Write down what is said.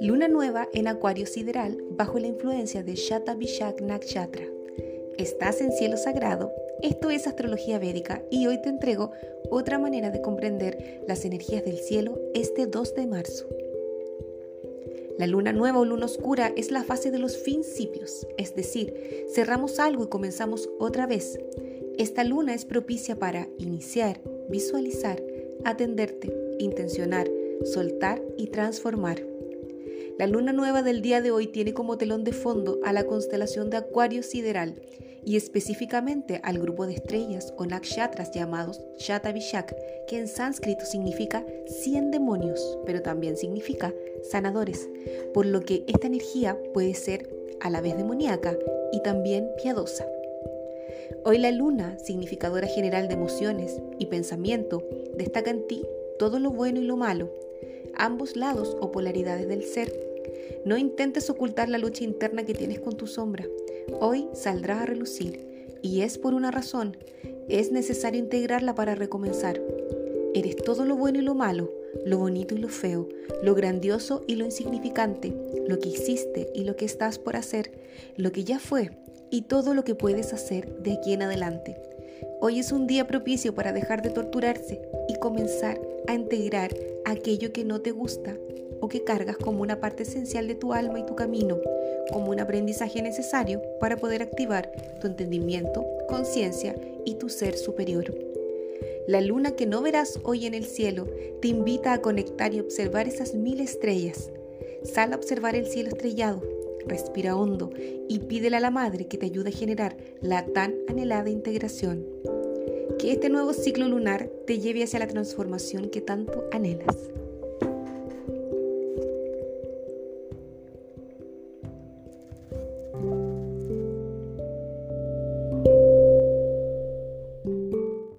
Luna nueva en Acuario sideral bajo la influencia de Shata Vishak Nakshatra. Estás en cielo sagrado, esto es astrología védica y hoy te entrego otra manera de comprender las energías del cielo este 2 de marzo. La luna nueva o luna oscura es la fase de los principios, es decir, cerramos algo y comenzamos otra vez. Esta luna es propicia para iniciar, visualizar, atenderte, intencionar, soltar y transformar. La luna nueva del día de hoy tiene como telón de fondo a la constelación de Acuario sideral y específicamente al grupo de estrellas o nakshatras llamados Shatabishak, que en sánscrito significa 100 demonios, pero también significa sanadores, por lo que esta energía puede ser a la vez demoníaca y también piadosa. Hoy la luna, significadora general de emociones y pensamiento, destaca en ti todo lo bueno y lo malo, ambos lados o polaridades del ser. No intentes ocultar la lucha interna que tienes con tu sombra. Hoy saldrá a relucir y es por una razón. Es necesario integrarla para recomenzar. Eres todo lo bueno y lo malo, lo bonito y lo feo, lo grandioso y lo insignificante, lo que hiciste y lo que estás por hacer, lo que ya fue y todo lo que puedes hacer de aquí en adelante. Hoy es un día propicio para dejar de torturarse y comenzar a integrar aquello que no te gusta o que cargas como una parte esencial de tu alma y tu camino, como un aprendizaje necesario para poder activar tu entendimiento, conciencia y tu ser superior. La luna que no verás hoy en el cielo te invita a conectar y observar esas mil estrellas. Sal a observar el cielo estrellado, respira hondo y pídele a la madre que te ayude a generar la tan anhelada integración. Que este nuevo ciclo lunar te lleve hacia la transformación que tanto anhelas.